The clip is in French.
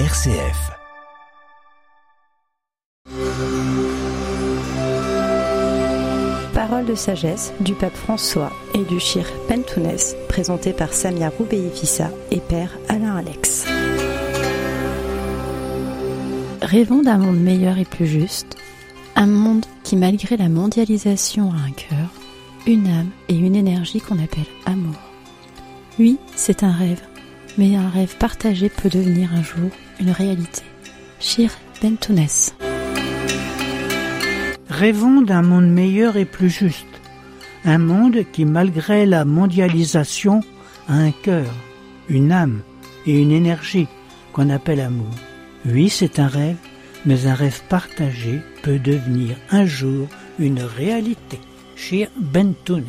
RCF. Parole de sagesse du pape François et du Shir Pentounès, présenté par Samia Roubeifissa et père Alain Alex. Rêvons d'un monde meilleur et plus juste, un monde qui, malgré la mondialisation, a un cœur, une âme et une énergie qu'on appelle amour. Oui, c'est un rêve, mais un rêve partagé peut devenir un jour une réalité. Shir Bentounès. Rêvons d'un monde meilleur et plus juste. Un monde qui, malgré la mondialisation, a un cœur, une âme et une énergie qu'on appelle amour. Oui, c'est un rêve, mais un rêve partagé peut devenir un jour une réalité. Shir Bentounes.